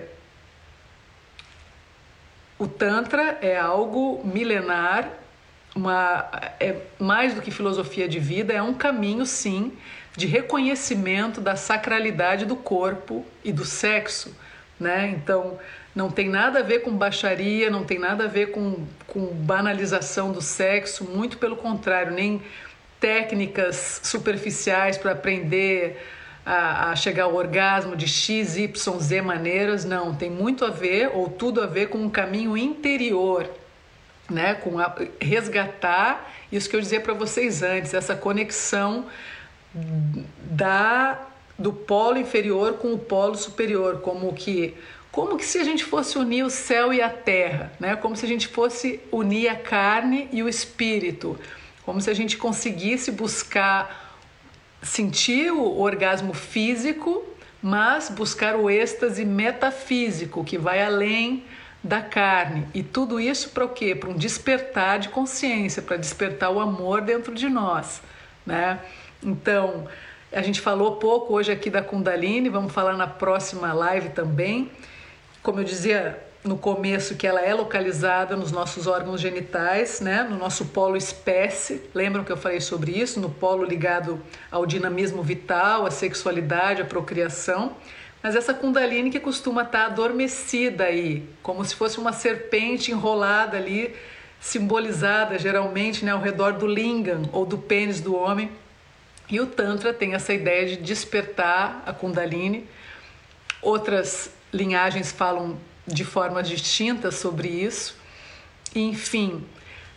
S1: o Tantra é algo milenar, uma, é mais do que filosofia de vida, é um caminho sim de reconhecimento da sacralidade do corpo e do sexo, né? Então, não tem nada a ver com baixaria, não tem nada a ver com, com banalização do sexo, muito pelo contrário, nem técnicas superficiais para aprender a, a, chegar ao orgasmo de X, Y, Z maneiras, não, tem muito a ver, ou tudo a ver com um caminho interior, né? com a, resgatar isso que eu dizia para vocês antes, essa conexão da do polo inferior com o polo superior, como que como que se a gente fosse unir o céu e a terra, né? Como se a gente fosse unir a carne e o espírito, como se a gente conseguisse buscar sentir o orgasmo físico, mas buscar o êxtase metafísico que vai além da carne. E tudo isso para o quê? Para um despertar de consciência, para despertar o amor dentro de nós, né? Então, a gente falou pouco hoje aqui da Kundalini, vamos falar na próxima live também como eu dizia no começo, que ela é localizada nos nossos órgãos genitais, né? no nosso polo espécie. Lembram que eu falei sobre isso? No polo ligado ao dinamismo vital, à sexualidade, à procriação. mas essa Kundalini que costuma estar adormecida aí, como se fosse uma serpente enrolada ali, simbolizada geralmente né, ao redor do lingam ou do pênis do homem. E o Tantra tem essa ideia de despertar a Kundalini. Outras linhagens falam de formas distintas sobre isso. Enfim,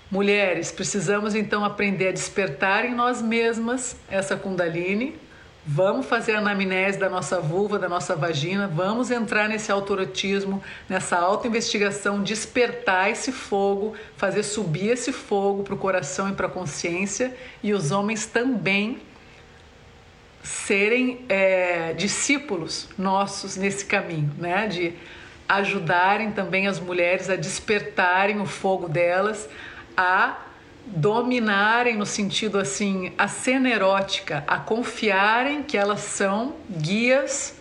S1: mulheres, precisamos então aprender a despertar em nós mesmas essa Kundalini Vamos fazer a anamnese da nossa vulva, da nossa vagina, vamos entrar nesse autorotismo, nessa autoinvestigação, despertar esse fogo, fazer subir esse fogo para o coração e para a consciência, e os homens também serem é, discípulos nossos nesse caminho, né? De ajudarem também as mulheres a despertarem o fogo delas, a dominarem no sentido assim, a cena erótica, a confiarem que elas são guias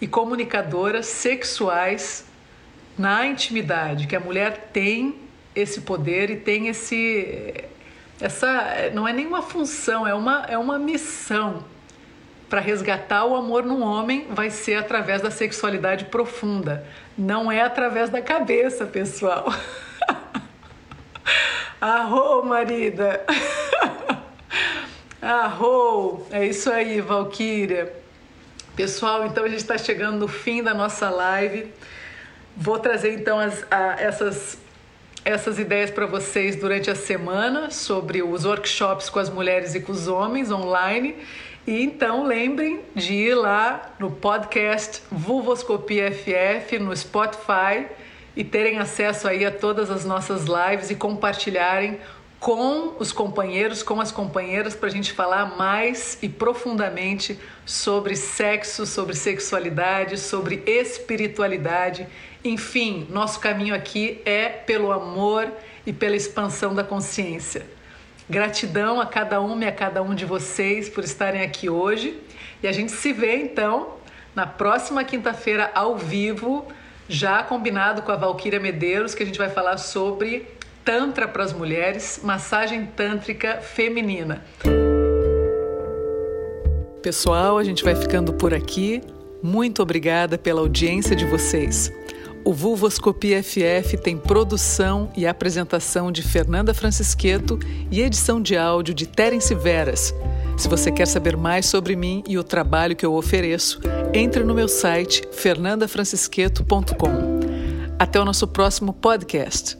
S1: e comunicadoras sexuais na intimidade, que a mulher tem esse poder e tem esse essa não é nenhuma função, é uma é uma missão para resgatar o amor no homem vai ser através da sexualidade profunda, não é através da cabeça, pessoal. Arro, marida! Arro! É isso aí, Valquíria. Pessoal, então a gente está chegando no fim da nossa live. Vou trazer então as, a, essas, essas ideias para vocês durante a semana sobre os workshops com as mulheres e com os homens online. E então lembrem de ir lá no podcast Vulvoscopia FF no Spotify e terem acesso aí a todas as nossas lives e compartilharem com os companheiros, com as companheiras, para a gente falar mais e profundamente sobre sexo, sobre sexualidade, sobre espiritualidade. Enfim, nosso caminho aqui é pelo amor e pela expansão da consciência. Gratidão a cada uma e a cada um de vocês por estarem aqui hoje. E a gente se vê então na próxima quinta-feira ao vivo já combinado com a Valquíria Medeiros, que a gente vai falar sobre Tantra para as mulheres, massagem tântrica feminina. Pessoal, a gente vai ficando por aqui. Muito obrigada pela audiência de vocês. O Vulvoscopia FF tem produção e apresentação de Fernanda Francisqueto e edição de áudio de Terence Veras. Se você quer saber mais sobre mim e o trabalho que eu ofereço, entre no meu site fernandafrancisqueto.com. Até o nosso próximo podcast.